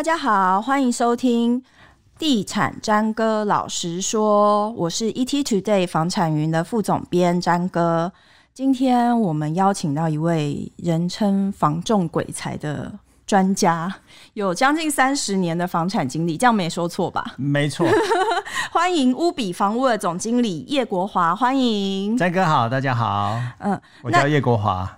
大家好，欢迎收听《地产詹哥老实说》，我是 ETtoday 房产云的副总编詹哥。今天我们邀请到一位人称“房仲鬼才”的专家，有将近三十年的房产经历，这样没说错吧？没错。欢迎乌比房屋的总经理叶国华，欢迎詹哥好，大家好。嗯，我叫叶国华。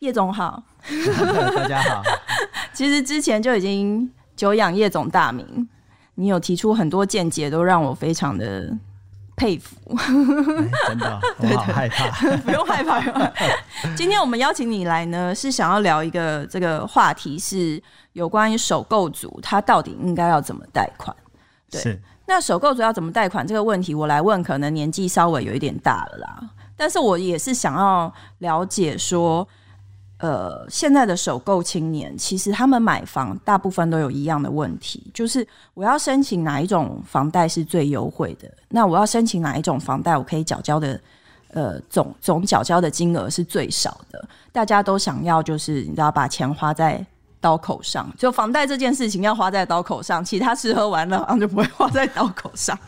叶总好，大家好。其实之前就已经久仰叶总大名，你有提出很多见解，都让我非常的佩服。欸、真的、哦，我好 害怕。不用害怕。今天我们邀请你来呢，是想要聊一个这个话题，是有关于首购族他到底应该要怎么贷款。对，那首购族要怎么贷款这个问题，我来问，可能年纪稍微有一点大了啦，但是我也是想要了解说。呃，现在的首购青年其实他们买房大部分都有一样的问题，就是我要申请哪一种房贷是最优惠的？那我要申请哪一种房贷，我可以缴交的呃总总缴交的金额是最少的？大家都想要就是你知道把钱花在刀口上，就房贷这件事情要花在刀口上，其他吃喝玩乐好像就不会花在刀口上。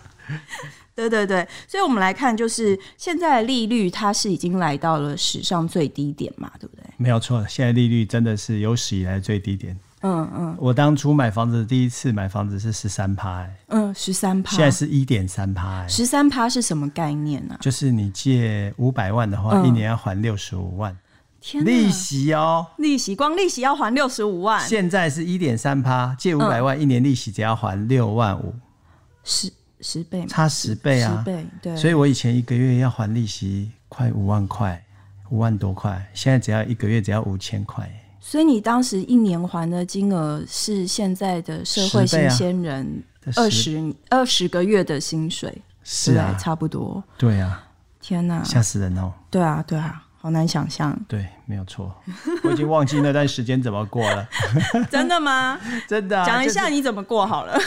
对对对，所以我们来看，就是现在的利率它是已经来到了史上最低点嘛，对不对？没有错，现在利率真的是有史以来最低点。嗯嗯，我当初买房子第一次买房子是十三趴，嗯，十三趴，现在是一点三趴，十三趴是什么概念呢、啊？就是你借五百万的话，嗯、一年要还六十五万，天，利息哦，利息光利息要还六十五万，现在是一点三趴，借五百万、嗯，一年利息只要还六万五，十十倍，差十倍啊，十倍，对，所以我以前一个月要还利息快五万块。五万多块，现在只要一个月只要五千块。所以你当时一年还的金额是现在的社会新鲜人二十二十个月的薪水，是啊，差不多。对啊，天哪，吓死人哦！对啊，对啊，好难想象。对，没有错，我已经忘记那段时间怎么过了。真的吗？真的啊，讲一下你怎么过好了。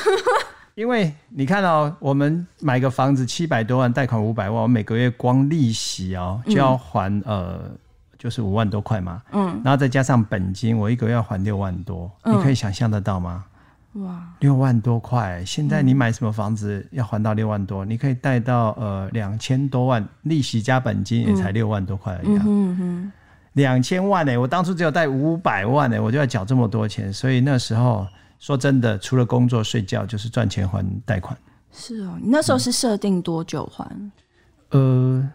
因为你看哦，我们买个房子七百多万，贷款五百万，我每个月光利息哦就要还、嗯、呃，就是五万多块嘛。嗯。然后再加上本金，我一个月要还六万多、嗯，你可以想象得到吗？哇，六万多块！现在你买什么房子要还到六万多？嗯、你可以贷到呃两千多万，利息加本金也才六万多块而已、啊。嗯哼。两千万呢、欸？我当初只有贷五百万呢、欸，我就要缴这么多钱，所以那时候。说真的，除了工作睡觉，就是赚钱还贷款。是哦，你那时候是设定多久还？嗯、呃。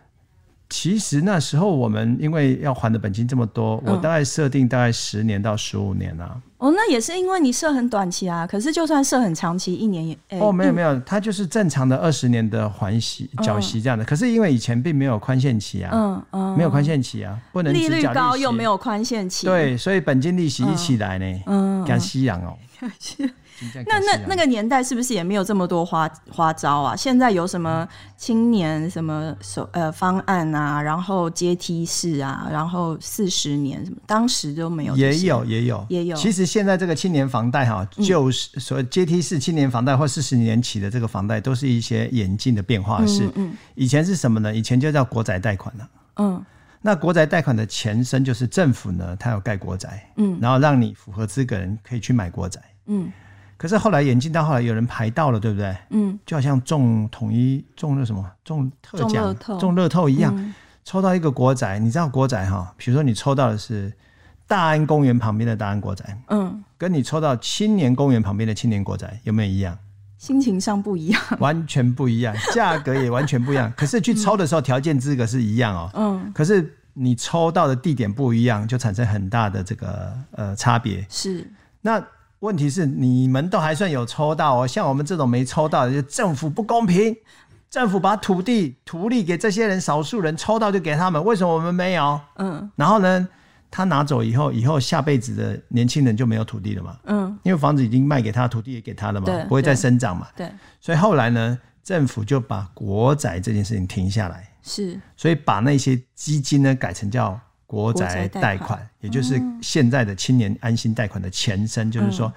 其实那时候我们因为要还的本金这么多，嗯、我大概设定大概十年到十五年啊。哦，那也是因为你设很短期啊。可是就算设很长期，一年也……欸、哦，没有没有，它就是正常的二十年的还息缴息这样的、嗯。可是因为以前并没有宽限期啊，嗯嗯，没有宽限期啊，不能利，利率高又没有宽限期，对，所以本金利息一起来呢，嗯，赶息养哦。那那那个年代是不是也没有这么多花花招啊？现在有什么青年什么手呃方案啊，然后阶梯式啊，然后四十年什么，当时都没有。也有也有也有。其实现在这个青年房贷哈，就是所谓阶梯式青年房贷或四十年期的这个房贷，都是一些演进的变化式。嗯，嗯。以前是什么呢？以前就叫国宅贷款了。嗯。那国宅贷款的前身就是政府呢，它有盖国宅，嗯，然后让你符合资格人可以去买国宅，嗯。可是后来演进到后来有人排到了，对不对？嗯，就好像中统一中了什么中特奖中乐透一样，嗯，抽到一个国宅。你知道国宅哈？比如说你抽到的是大安公园旁边的大安国宅，嗯，跟你抽到青年公园旁边的青年国宅有没有一样？心情上不一样，完全不一样，价格也完全不一样。可是去抽的时候条件资格是一样哦，嗯，可是你抽到的地点不一样，就产生很大的这个呃差别。是那。问题是你们都还算有抽到哦，像我们这种没抽到的，就政府不公平，政府把土地土地给这些人少数人抽到就给他们，为什么我们没有？嗯，然后呢，他拿走以后，以后下辈子的年轻人就没有土地了嘛？嗯，因为房子已经卖给他，土地也给他了嘛，不会再生长嘛？对，所以后来呢，政府就把国宅这件事情停下来，是，所以把那些基金呢改成叫。国宅贷款，也就是现在的青年安心贷款的前身，嗯，就是说，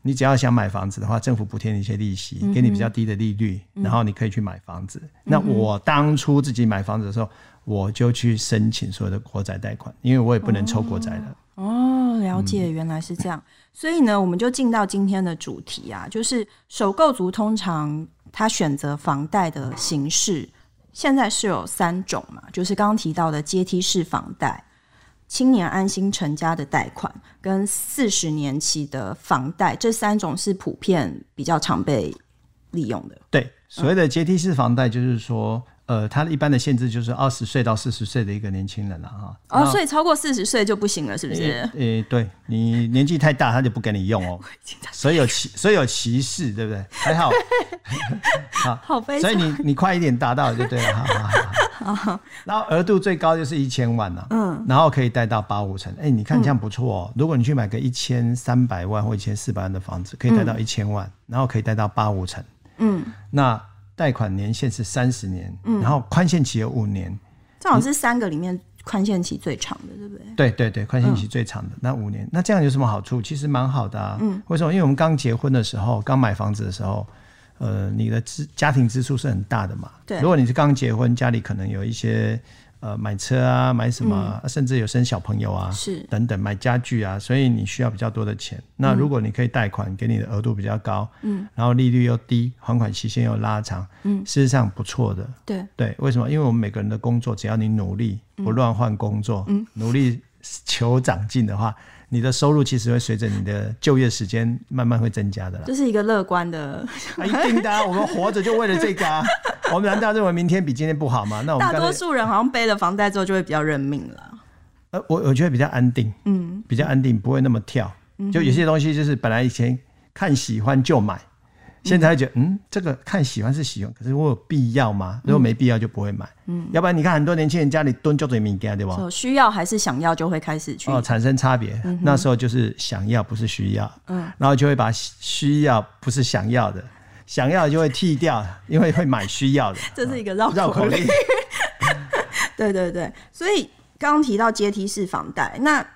你只要想买房子的话，政府补贴你一些利息，嗯，给你比较低的利率，嗯，然后你可以去买房子，嗯。那我当初自己买房子的时候，我就去申请所有的国宅贷款，因为我也不能抽国宅了。哦，哦，了解，原来是这样。嗯、所以呢，我们就进到今天的主题啊，就是首购族通常他选择房贷的形式，现在是有三种嘛，就是刚刚提到的阶梯式房贷、青年安心成家的贷款跟四十年期的房贷，这三种是普遍比较常被利用的。对，所谓的阶梯式房贷，就是说。呃，它一般的限制就是二十岁到四十岁的一个年轻人了哈。哦，所以超过四十岁就不行了，是不是？诶、欸欸，对你年纪太大，他就不给你用哦。所以有歧，所以有歧视，对不对？还好，好，好悲。所以你你快一点达到就对了，好好好。然后额度最高就是一千万了，嗯，然后可以贷到八五成。哎、欸，你看这样不错哦。嗯、如果你去买个一千三百万或一千四百万的房子，可以贷到一千万，嗯、然后可以贷到八五成，嗯，那。贷款年限是三十年，嗯、然后宽限期有五年，这好像是三个里面宽限期最长的，对不对？对对对，宽限期最长的、嗯、那五年，那这样有什么好处？其实蛮好的啊。嗯，为什么？因为我们刚结婚的时候，刚买房子的时候，呃，你的支家庭支出是很大的嘛。对，如果你是刚结婚，家里可能有一些。呃，买车啊，买什么，嗯、甚至有生小朋友啊，是等等，买家具啊，所以你需要比较多的钱。那如果你可以贷款，给你的额度比较高，嗯，然后利率又低，还款期限又拉长，嗯，事实上不错的。对对，为什么？因为我们每个人的工作，只要你努力，不乱换工作，嗯，努力求长进的话。你的收入其实会随着你的就业时间慢慢会增加的啦。这是一个乐观的，啊、一定的、啊。我们活着就为了这个啊。我们难道认为明天比今天不好吗？那我们大多数人好像背了房贷之后就会比较认命了。呃，我我觉得比较安定，嗯，比较安定，不会那么跳。就有些东西就是本来以前看喜欢就买。现在会觉得，嗯，这个看喜欢是喜欢，可是我有必要吗？如果没必要就不会买。嗯，要不然你看很多年轻人家里蹲就嘴敏感，对吧？需要还是想要就会开始去哦，产生差别。嗯、那时候就是想要不是需要，嗯，然后就会把需要不是想要的，想要的就会剃掉，因为会买需要的。这是一个绕绕口令。对对对，所以刚刚提到阶梯式房贷，那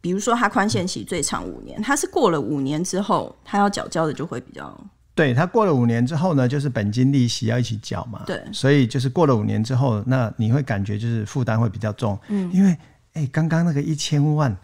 比如说它宽限期最长五年，它是过了五年之后，它要缴交的就会比较。对，他过了五年之后呢，就是本金利息要一起缴嘛。对，所以就是过了五年之后，那你会感觉就是负担会比较重。嗯，因为哎，刚刚那个一千万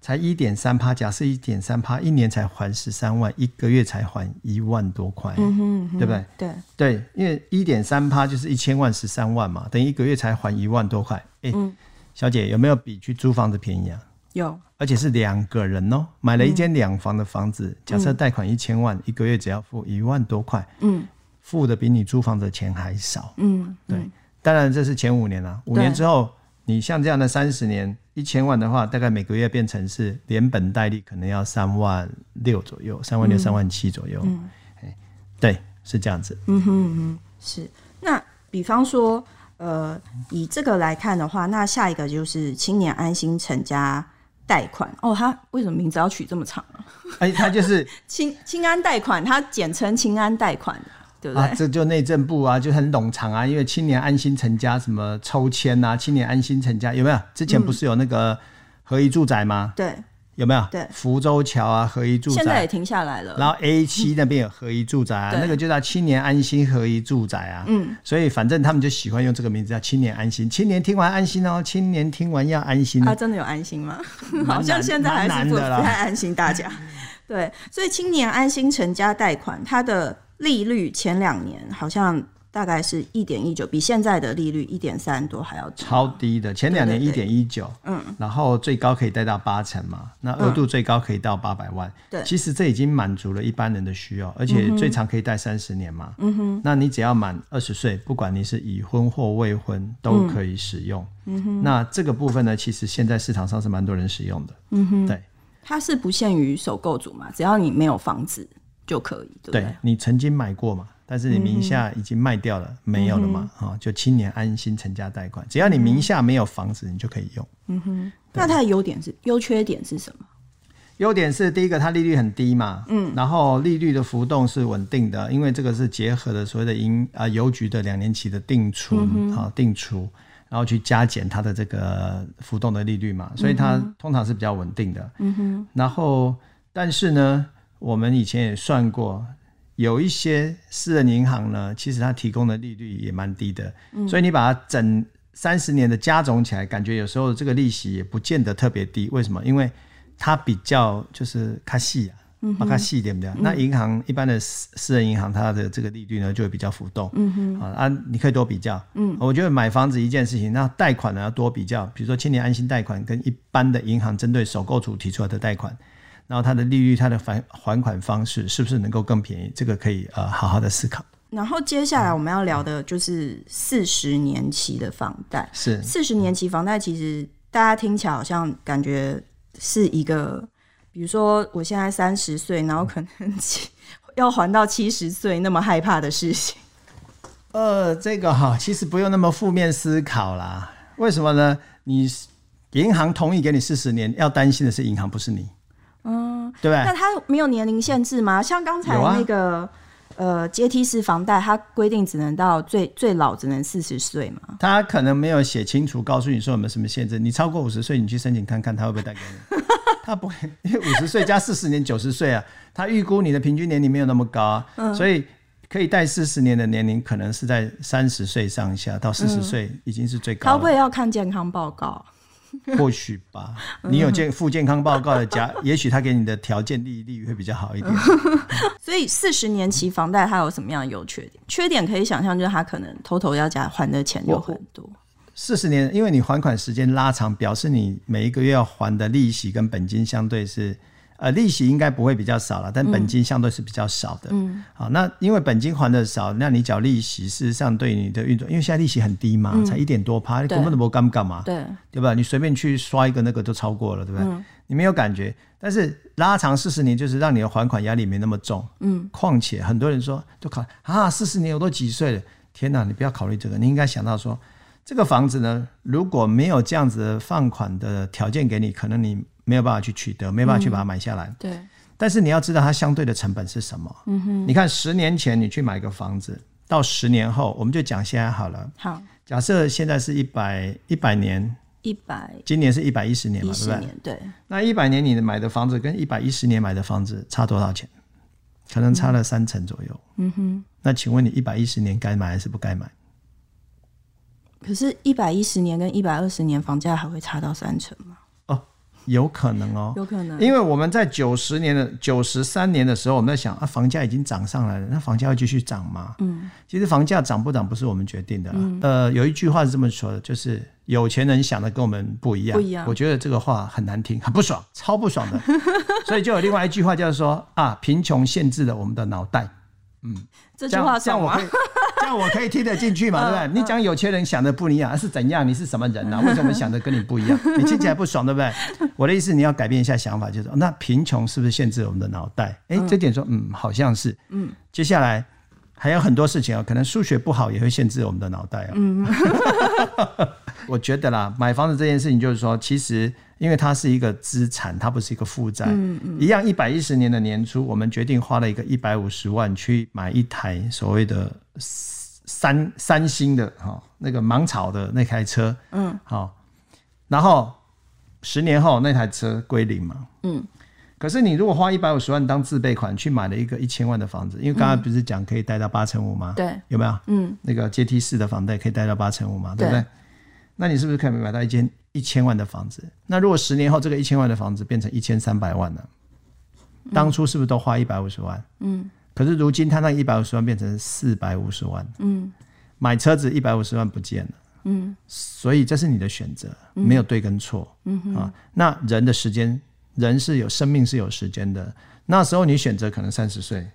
才一点三趴，假设一点三趴，一年才还十三万，一个月才还一万多块，嗯哼，嗯哼，对不对？对对，因为一点三趴就是一千万十三万嘛，等于一个月才还一万多块。哎，嗯，小姐有没有比去租房子便宜啊？有。而且是两个人哦，买了一间两房的房子，嗯、假设贷款一千万，嗯、一个月只要付一万多块，嗯，付的比你租房子的钱还少，嗯，对。嗯、当然这是前五年了，五年之后，你像这样的三十年，一千万的话，大概每个月变成是连本带利可能要三万六左右，三万六、三万七左右，嗯，对，是这样子，嗯哼嗯哼，是。那比方说，呃，以这个来看的话，那下一个就是青年安心成家。贷款哦，他为什么名字要取这么长啊？哎，他就是 清清安贷款，他简称清安贷款，对不对？啊，这就内政部啊，就很冗长啊。因为青年安心成家什么抽签啊，青年安心成家有没有？之前不是有那个合一住宅吗？嗯、对。有没有？对，福州桥啊，合一住宅现在也停下来了。然后 A 七那边有合一住宅那个就叫青年安心合一住宅啊。嗯，所以反正他们就喜欢用这个名字叫青年安心。青年听完安心哦，青年听完要安心。他真的有安心吗？好像现在还是不太安心，大家。对，所以青年安心成家贷款，它的利率前两年好像。大概是一点一九，比现在的利率一点三多还要低，超低的。前两年一点一九，嗯，然后最高可以贷到八成嘛，那额度最高可以到八百万。对、嗯，其实这已经满足了一般人的需要，而且最长可以贷三十年嘛。嗯哼，那你只要满二十岁，不管你是已婚或未婚，都可以使用。嗯哼，那这个部分呢，其实现在市场上是蛮多人使用的。嗯哼，对，它是不限于首购族嘛，只要你没有房子就可以，对不对？对，你曾经买过嘛？但是你名下已经卖掉了，嗯、没有了嘛？哈、嗯，就青年安心成家贷款，只要你名下没有房子，你就可以用。嗯哼，那它的优点是优缺点是什么？优点是第一个，它利率很低嘛。嗯，然后利率的浮动是稳定的，因为这个是结合了所谓的银啊邮局的两年期的定存啊、嗯、定出，然后去加减它的这个浮动的利率嘛，所以它通常是比较稳定的。嗯哼，然后但是呢，我们以前也算过。有一些私人银行呢，其实它提供的利率也蛮低的，嗯、所以你把它整三十年的加总起来，感觉有时候这个利息也不见得特别低。为什么？因为它比较就是卡细啊，把它细一点比较。那银行一般的私私人银行，它的这个利率呢就会比较浮动。嗯哼，啊，你可以多比较。嗯，我觉得买房子一件事情，那贷款呢要多比较，比如说青年安心贷款跟一般的银行针对首购族提出来的贷款，然后它的利率、它的还还款方式是不是能够更便宜？这个可以呃好好的思考。然后接下来我们要聊的就是四十年期的房贷。是四十年期房贷，其实大家听起来好像感觉是一个，比如说我现在三十岁，然后可能 要还到七十岁那么害怕的事情。呃，这个哈，其实不用那么负面思考啦。为什么呢？你银行同意给你四十年，要担心的是银行，不是你。嗯，对吧？那它没有年龄限制吗？像刚才那个。呃，阶梯式房贷它规定只能到最最老只能四十岁嘛？他可能没有写清楚，告诉你说有没有什么限制。你超过五十岁，你去申请看看，他会不会贷给你？他不会，因为五十岁加四十年，九十岁啊。他预估你的平均年龄没有那么高啊，嗯、所以可以贷四十年的年龄可能是在三十岁上下到四十岁已经是最高了。他会不会要看健康报告？或许吧，你有健附健康报告的家，也许他给你的条件利利率会比较好一点。所以四十年期房贷它有什么样的优缺点？缺点可以想象，就是它可能偷偷要加还的钱就很多。四十年，因为你还款时间拉长，表示你每一个月要还的利息跟本金相对是。呃，利息应该不会比较少了，但本金相对是比较少的。嗯，好，那因为本金还的少，那你缴利息，事实上对你的运作，因为现在利息很低嘛，嗯、才一点多趴，你根本都不干干嘛？对，对吧？你随便去刷一个那个都超过了，对不对？嗯、你没有感觉，但是拉长四十年，就是让你的还款压力没那么重。嗯，况且很多人说，就考啊，四十年我都几岁了？天哪，你不要考虑这个，你应该想到说，这个房子呢，如果没有这样子的放款的条件给你，可能你。没有办法去取得，没有办法去把它买下来。嗯、对，但是你要知道它相对的成本是什么。嗯哼，你看十年前你去买个房子，到十年后，我们就讲现在好了。好，假设现在是一百一百年，一百，今年是一百一十年嘛，对不对？对。那一百年你买的房子跟一百一十年买的房子差多少钱？可能差了三成左右。嗯哼。那请问你一百一十年该买还是不该买？可是，一百一十年跟一百二十年房价还会差到三成吗？有可能哦，有可能，因为我们在九十年的九十三年的时候，我们在想啊，房价已经涨上来了，那房价会继续涨吗？嗯，其实房价涨不涨不是我们决定的。嗯，呃，有一句话是这么说的，就是有钱人想的跟我们不一样。不一样。我觉得这个话很难听，很不爽，超不爽的。所以就有另外一句话叫做说啊，贫穷限制了我们的脑袋。嗯，这句话像我可以。这样我可以听得进去嘛？对不对？你讲有钱人想的不一样，是怎样？你是什么人呢、啊？为什么想的跟你不一样？你听起来不爽，对不对？我的意思，你要改变一下想法，就是那贫穷是不是限制我们的脑袋？哎，这点说，嗯，好像是。嗯，接下来还有很多事情啊，可能数学不好也会限制我们的脑袋啊。嗯，我觉得啦，买房子这件事情，就是说，其实。因为它是一个资产，它不是一个负债。嗯嗯，一样，一百一十年的年初，我们决定花了一个一百五十万去买一台所谓的三三星的哈那个芒草的那台车。嗯，好，然后十年后那台车归零嘛。嗯，可是你如果花一百五十万当自备款去买了一个一千万的房子，因为刚才不是讲可以贷到八成五吗？对，有没有？嗯，那个阶梯式的房贷可以贷到八成五嘛？对不对？那你是不是可以买到一间一千万的房子？那如果十年后这个一千万的房子变成一千三百万了，当初是不是都花一百五十万？嗯。可是如今他那一百五十万变成四百五十万。嗯。买车子一百五十万不见了。嗯。所以这是你的选择，没有对跟错。嗯啊，那人的时间，人是有生命是有时间的。那时候你选择可能三十岁，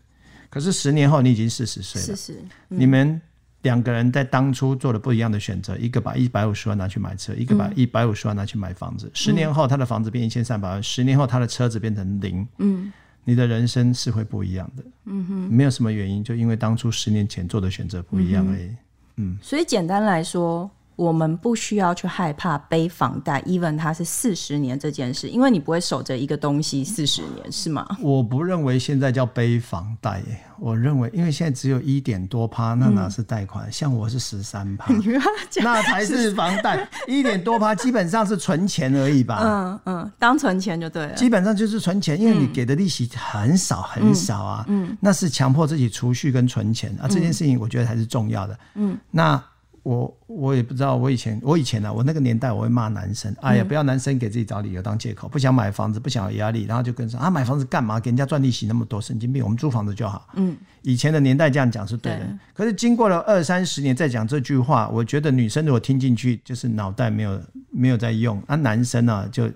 可是十年后你已经四十岁了。四十。你们。两个人在当初做了不一样的选择，一个把一百五十万拿去买车，一个把一百五十万拿去买房子。嗯、十年后，他的房子变一千三百万；十年后，他的车子变成零。嗯，你的人生是会不一样的。嗯哼，没有什么原因，就因为当初十年前做的选择不一样而已。嗯，嗯，所以简单来说。我们不需要去害怕背房贷，even 它是四十年这件事，因为你不会守着一个东西四十年，是吗？我不认为现在叫背房贷，我认为，因为现在只有一点多趴，那哪是贷款？嗯、像我是十三趴，那才是房贷。一点多趴基本上是存钱而已吧？嗯嗯，当存钱就对了。基本上就是存钱，因为你给的利息很少很少啊。嗯，嗯那是强迫自己储蓄跟存钱啊，这件事情我觉得还是重要的。嗯，那。我我也不知道，我以前我以前呢、啊，我那个年代我会骂男生，哎呀，不要男生给自己找理由当借口，不想买房子，不想有压力，然后就跟说啊，买房子干嘛？给人家赚利息那么多，神经病！我们租房子就好。嗯，以前的年代这样讲是对的，对，可是经过了二三十年再讲这句话，我觉得女生如果听进去，就是脑袋没有没有在用，啊，男生呢、啊、就。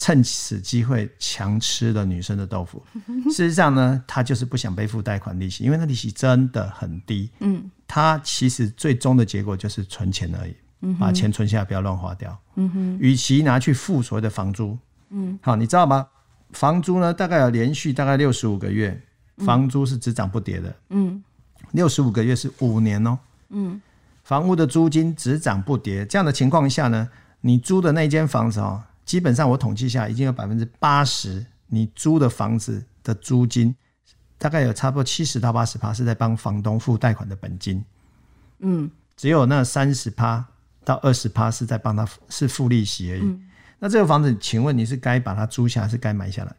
趁此机会强吃了女生的豆腐。事实上呢，他就是不想背负贷款利息，因为那利息真的很低。嗯，他其实最终的结果就是存钱而已，嗯、把钱存下来，不要乱花掉。嗯哼，与其拿去付所谓的房租，嗯，好，你知道吗？房租呢，大概有连续大概六十五个月，房租是只涨不跌的。嗯，六十五个月是五年哦。嗯，房屋的租金只涨不跌，这样的情况下呢，你租的那间房子哦。基本上我统计下已经有百分之八十，你租的房子的租金大概有差不多七十到八十趴是在帮房东付贷款的本金，嗯，只有那三十趴到二十趴是在帮他是付利息而已。嗯、那这个房子，请问你是该把它租下还是该买下来？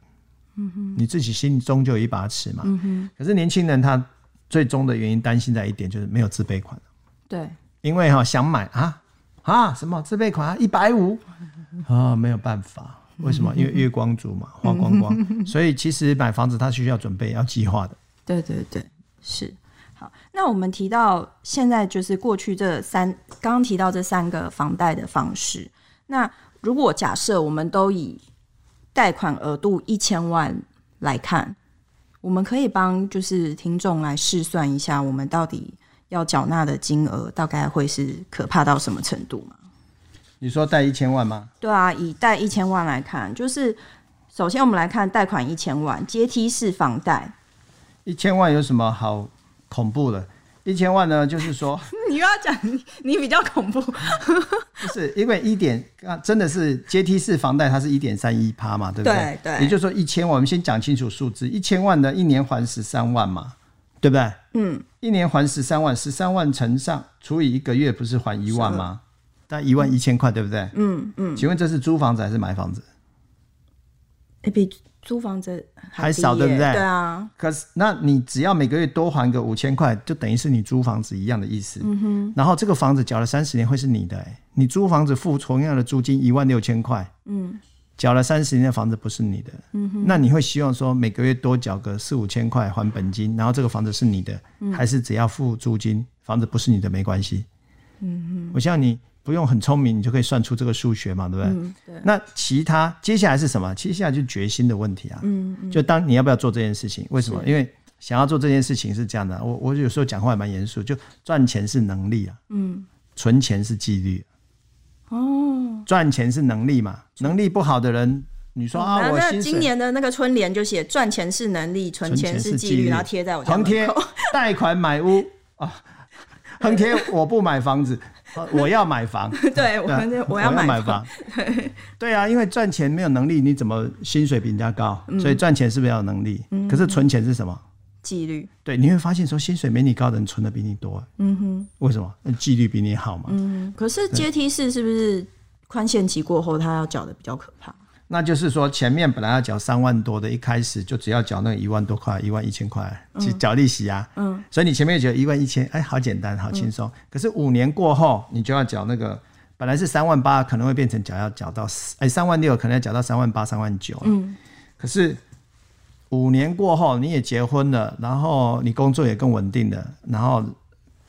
嗯哼，你自己心中就有一把尺嘛。嗯哼，可是年轻人他最终的原因担心在一点就是没有自备款。对，因为哈想买啊啊什么自备款啊一百五。啊、哦，没有办法，为什么？因为月光族嘛，花光光，所以其实买房子它需要准备，要计划的。对对对，是。好，那我们提到现在就是过去这三，刚刚提到这三个房贷的方式。那如果假设我们都以贷款额度一千万来看，我们可以帮就是听众来试算一下，我们到底要缴纳的金额大概会是可怕到什么程度吗？你说贷一千万吗？对啊，以贷一千万来看，就是首先我们来看贷款一千万阶梯式房贷。一千万有什么好恐怖的？一千万呢，就是说 你又要讲你比较恐怖，不是因为一点啊，真的是阶梯式房贷，它是一点三一趴嘛，对不对？对对。也就是说一千万，我们先讲清楚数字，一千万的一年还十三万嘛，对不对？嗯，一年还十三万，十三万乘上除以一个月，不是还一万吗？大概一万一千块，对不对？嗯嗯。请问这是租房子还是买房子？哎、比租房子还，还少，对不对？对啊。可是，那你只要每个月多还个五千块，就等于是你租房子一样的意思。嗯哼。然后这个房子缴了三十年会是你的、欸，你租房子付同样的租金一万六千块，嗯，缴了三十年的房子不是你的。嗯哼。那你会希望说每个月多缴个四五千块还本金，然后这个房子是你的，嗯、还是只要付租金，房子不是你的没关系？嗯哼。我希望你。不用很聪明，你就可以算出这个数学嘛，对不对？嗯、对。那其他接下来是什么？接下来就决心的问题啊。嗯嗯。就当你要不要做这件事情？为什么？因为想要做这件事情是这样的。我我有时候讲话也蛮严肃，就赚钱是能力啊。嗯。存钱是纪律。哦。赚钱是能力嘛？能力不好的人，你说啊，嗯、我那今年的那个春联就写赚钱是能力，存钱是纪律，律，然后贴在我家门口。横贴贷款买屋啊，横贴我不买房子。我要买房，对，我我要买房，对，对啊，因为赚钱没有能力，你怎么薪水比人家高？嗯、所以赚钱是不是要有能力？嗯、可是存钱是什么？纪律。对，你会发现说薪水没你高的人存的比你多。嗯哼，为什么？纪律比你好嘛。嗯，可是阶梯式是不是宽限期过后他要缴的比较可怕？那就是说，前面本来要缴三万多的，一开始就只要缴那一万多块，一万一千块，去缴利息啊。嗯。所以你前面就缴一万一千，哎，好简单，好轻松。嗯、可是五年过后，你就要缴那个，本来是三万八，可能会变成缴要缴到哎三万六，可能要缴到三万八、三万九。嗯。可是五年过后，你也结婚了，然后你工作也更稳定了，然后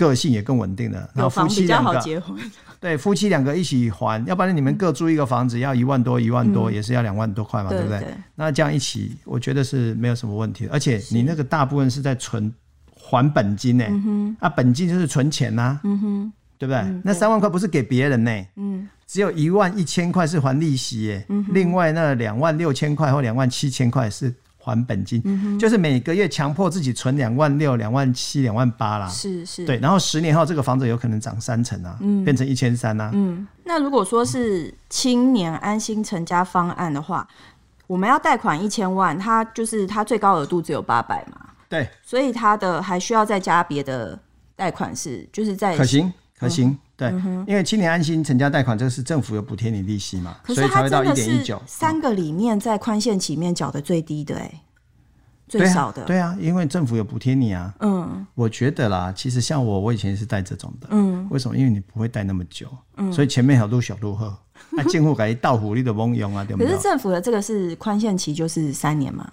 个性也更稳定了，然后夫妻两个。对，夫妻两个一起还，要不然你们各租一个房子要一万多，一万多、嗯、也是要两万多块嘛，对，不对？那这样一起，我觉得是没有什么问题。而且你那个大部分是在存还本金呢，嗯、啊，本金就是存钱呐、啊，嗯、哼对不对？那三万块不是给别人呢，嗯、只有一万一千块是还利息耶，嗯、另外那两万六千块或两万七千块是。还本金，嗯、就是每个月强迫自己存两万六、两万七、两万八啦。是是，对。然后十年后这个房子有可能涨三成啊，嗯、变成一千三啊。嗯，那如果说是青年安心成家方案的话，我们要贷款一千万，它就是它最高额度只有八百嘛。对，所以它的还需要再加别的贷款是，就是在可行可行。嗯、对，嗯、因为青年安心成家贷款这个是政府有补贴你利息嘛，所以才会到一点一九。三个里面在宽限期面缴的最低的。最少的。对啊，因为政府有补贴你啊。嗯，我觉得啦，其实像我，我以前是带这种的。嗯，为什么？因为你不会带那么久。嗯，所以前面好多小路后，那政府改到户你都不用啊，对不对？可是政府的这个是宽限期，就是三年嘛。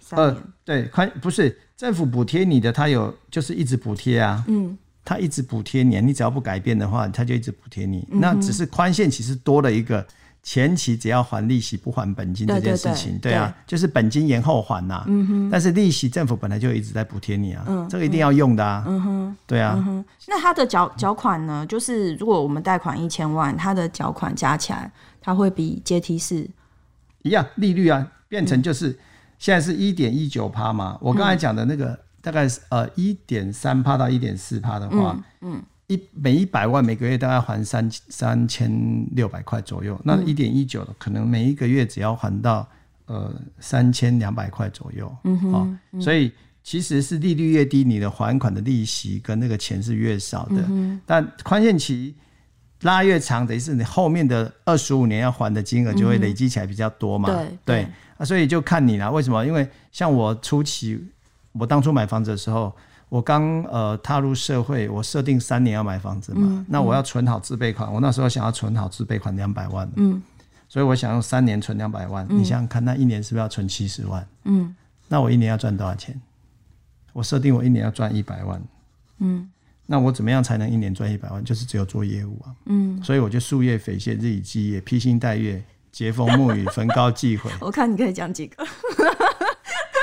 三年。呃，对，宽不是政府补贴你的，他有就是一直补贴啊。嗯。他一直补贴你，你只要不改变的话，他就一直补贴你。嗯、那只是宽限其实多了一个前期只要还利息不还本金这件事情，对，对，对，对啊，就是本金延后还呐、啊。嗯哼。但是利息政府本来就一直在补贴你啊，嗯，这个一定要用的啊。嗯哼。对啊。嗯、那它的缴缴款呢？就是如果我们贷款一千万，它的缴款加起来，它会比阶梯式一样利率啊，变成就是现在是一点一九趴嘛。我刚才讲的那个。嗯大概是呃一点三趴到一点四趴的话，嗯，一、嗯、每一百万每个月大概还三三千六百块左右，嗯、那一点一九的可能每一个月只要还到呃三千两百块左右，嗯哼，哦嗯、所以其实是利率越低，你的还款的利息跟那个钱是越少的，嗯、但宽限期拉越长，等于是你后面的二十五年要还的金额就会累积起来比较多嘛，嗯、对对。啊，所以就看你啦，为什么？因为像我初期。我当初买房子的时候，我刚呃踏入社会，我设定三年要买房子嘛，那我要存好自备款，我那时候想要存好自备款两百万，嗯，所以我想用三年存两百万，嗯、你想想看，那一年是不是要存七十万？嗯，那我一年要赚多少钱？我设定我一年要赚一百万，嗯，那我怎么样才能一年赚一百万？就是只有做业务啊，嗯，所以我就夙夜匪懈，日以继夜，披星戴月，栉风沐雨，焚膏继悔。我看你可以讲几个。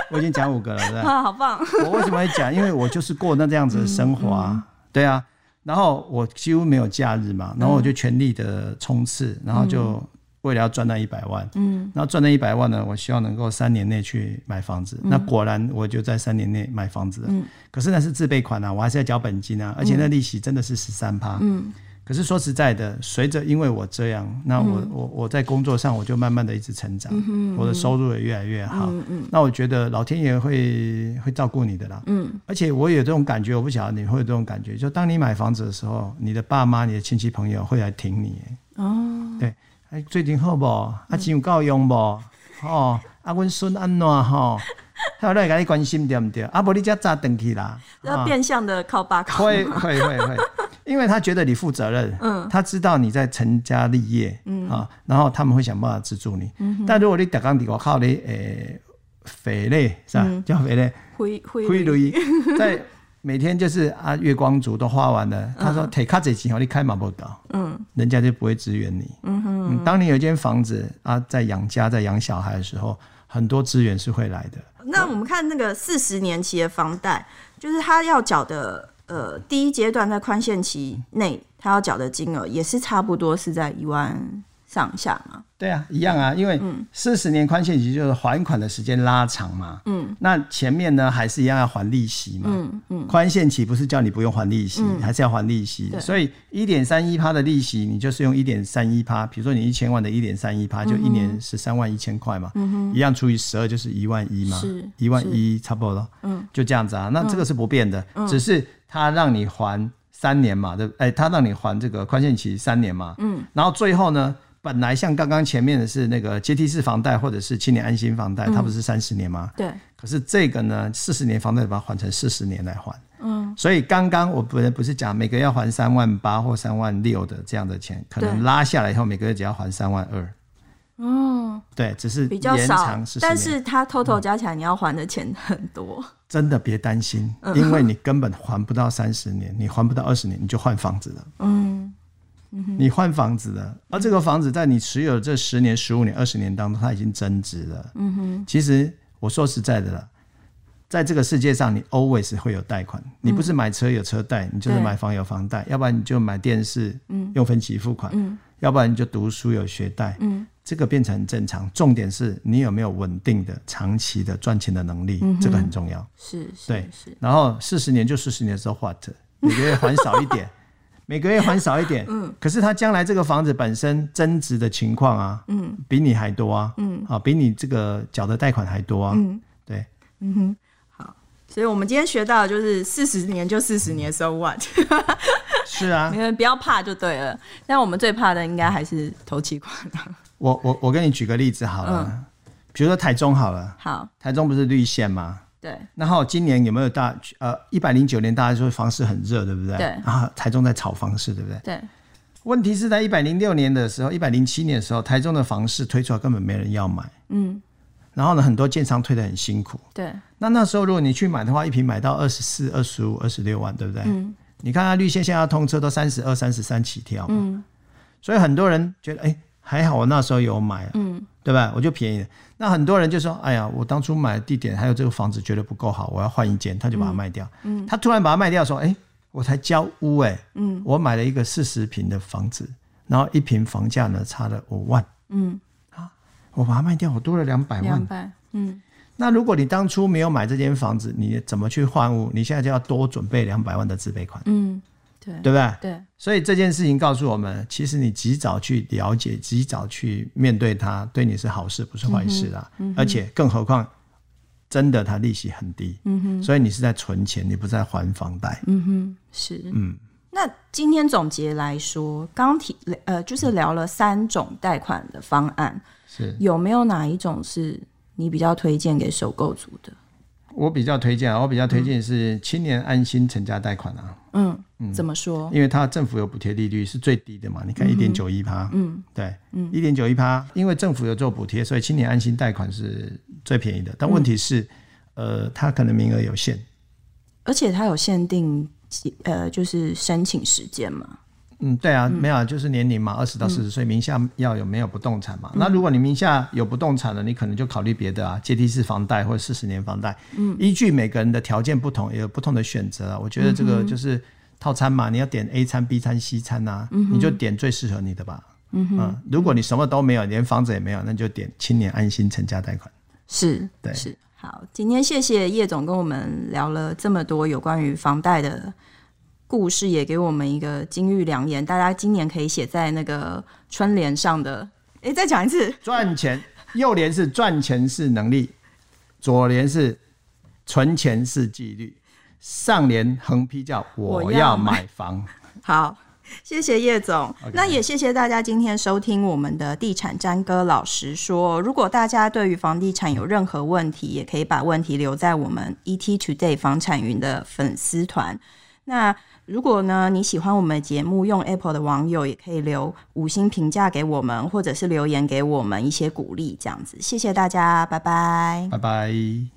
我已经讲五个了，对 好棒！我为什么会讲？因为我就是过那这样子的生活啊，嗯嗯、对啊。然后我几乎没有假日嘛，然后我就全力的冲刺，然后就为了要赚那一百万，嗯，然后赚那一百万呢，我希望能够三年内去买房子。嗯、那果然我就在三年内买房子了，嗯。可是那是自备款啊，我还是要缴本金啊，而且那利息真的是十三趴，嗯。可是说实在的，随着因为我这样，那我、嗯、我我在工作上我就慢慢的一直成长，嗯哼嗯、我的收入也越来越好。嗯嗯、那我觉得老天爷会会照顾你的啦。嗯，而且我有这种感觉，我不晓得你会有这种感觉，就当你买房子的时候，你的爸妈、你的亲戚朋友会来挺你。哦，对，哎，最近好不？啊，钱有够用不？哦，啊，阮孙安怎吼？他有来给你关心对不对？啊，不，你家咋等去啦？要变相的靠爸靠。会会会会。因为他觉得你负责任，嗯，他知道你在成家立业，嗯啊，然后他们会想办法资助你。嗯、但如果你打工底，我靠你，诶，肥嘞是吧？嗯、叫肥嘞，灰灰灰驴，在每天就是啊，月光族都花完了。嗯、他说：“提卡这钱，你开马不到，嗯，人家就不会支援你。嗯哼嗯，当你有一间房子啊，在养家、在养小孩的时候，很多资源是会来的。那我们看那个四十年期的房贷，就是他要缴的。呃，第一阶段在宽限期内，他要缴的金额也是差不多是在一万上下嘛？对啊，一样啊，因为四十年宽限期就是还款的时间拉长嘛。嗯，那前面呢还是一样要还利息嘛。嗯嗯，宽限期不是叫你不用还利息，还是要还利息。所以一点三一趴的利息，你就是用一点三一趴，比如说你一千万的一点三一趴，就一年十三万一千块嘛。嗯哼，一样除以十二就是一万一嘛。是，一万一差不多了。嗯，就这样子啊。那这个是不变的，只是他让你还三年嘛，对，哎，他让你还这个宽限期三年嘛。嗯，然后最后呢？本来像刚刚前面的是那个阶梯式房贷或者是青年安心房贷，它不是三十年吗？对。可是这个呢，四十年房贷把它还成四十年来还。嗯。所以刚刚我本来不是讲每个月要还三万八或三万六的这样的钱，可能拉下来以后每个月只要还三万二。哦。对，只是比较少，但是它 total 加起来你要还的钱很多。真的别担心，因为你根本还不到三十年，你还不到二十年，你就换房子了。嗯。你换房子了，而这个房子在你持有的这十年、十五年、二十年当中，它已经增值了。嗯哼。其实我说实在的了，在这个世界上，你 always 会有贷款。你不是买车有车贷，你就是买房有房贷，要不然你就买电视，嗯用分期付款，要不然你就读书有学贷。嗯。这个变成很正常。重点是你有没有稳定的、长期的赚钱的能力，这个很重要。是，对，是。然后四十年就四十年的时候，what？每个月还少一点。每个月还少一点，嗯，可是他将来这个房子本身增值的情况啊，嗯，比你还多啊，嗯，啊，比你这个缴的贷款还多啊，嗯，对，嗯哼，好，所以我们今天学到的就是四十年就四十年，so what？是啊，你们不要怕就对了。但我们最怕的应该还是投期款。我我我跟你举个例子好了，比如说台中好了，好，台中不是绿线吗？对。然后今年有没有大呃一百零九年大家说房市很热，对不对？对。然后台中在炒房市，对不对？对。问题是在一百零六年的时候，一百零七年的时候，台中的房市推出来根本没人要买。嗯。然后呢，很多建商推的很辛苦。对。那那时候如果你去买的话，一平买到二十四、二十五、二十六万，对不对？嗯。你看它绿线现在要通车都三十二、三十三起跳。嗯。所以很多人觉得，哎、欸，还好我那时候有买，嗯，对吧？我就便宜了。那很多人就说，哎呀，我当初买的地点还有这个房子觉得不够好，我要换一间，他就把它卖掉。嗯。他突然把它卖掉，说，哎、欸，我才交屋、欸，哎，嗯，我买了一个四十平的房子。然后一平房价呢，差了五万，嗯，啊，我把它卖掉，我多了两百万，两百，嗯。那如果你当初没有买这间房子，你怎么去换屋？你现在就要多准备两百万的自备款，嗯，对，对不对？对。所以这件事情告诉我们，其实你及早去了解，及早去面对它，对你是好事，不是坏事啦。嗯，而且更何况，真的它利息很低，嗯哼。所以你是在存钱，你不在还房贷，嗯哼，是，嗯。那今天总结来说，刚提呃，就是聊了三种贷款的方案，是有没有哪一种是你比较推荐给首购族的？我比较推荐啊，我比较推荐是青年安心成家贷款啊。嗯嗯，怎么说？因为它政府有补贴利率是最低的嘛，你看一点九一趴。嗯，对，嗯，一点九一趴，因为政府有做补贴，所以青年安心贷款是最便宜的。但问题是，嗯、呃，它可能名额有限，而且它有限定。呃，就是申请时间嘛。嗯，对啊，没有，就是年龄嘛，二十到四十岁，名下要有没有不动产嘛？嗯、那如果你名下有不动产了，你可能就考虑别的啊，阶梯式房贷或者四十年房贷。嗯，依据每个人的条件不同，也有不同的选择啊。我觉得这个就是套餐嘛，你要点 A 餐、B 餐、C 餐啊，嗯、你就点最适合你的吧。嗯哼、嗯，如果你什么都没有，连房子也没有，那就点青年安心成家贷款。是，对，是。好，今天谢谢叶总跟我们聊了这么多有关于房贷的故事，也给我们一个金玉良言，大家今年可以写在那个春联上的。哎，再讲一次，赚钱，右联是赚钱是能力，左联是存钱是纪律，上联横批叫我要买房。好。谢谢叶总，Okay. 那也谢谢大家今天收听我们的地产詹哥老实说。如果大家对于房地产有任何问题，也可以把问题留在我们 ET Today 房产云的粉丝团。那如果呢，你喜欢我们节目，用 Apple 的网友也可以留五星评价给我们，或者是留言给我们一些鼓励，这样子。谢谢大家，拜拜，拜拜。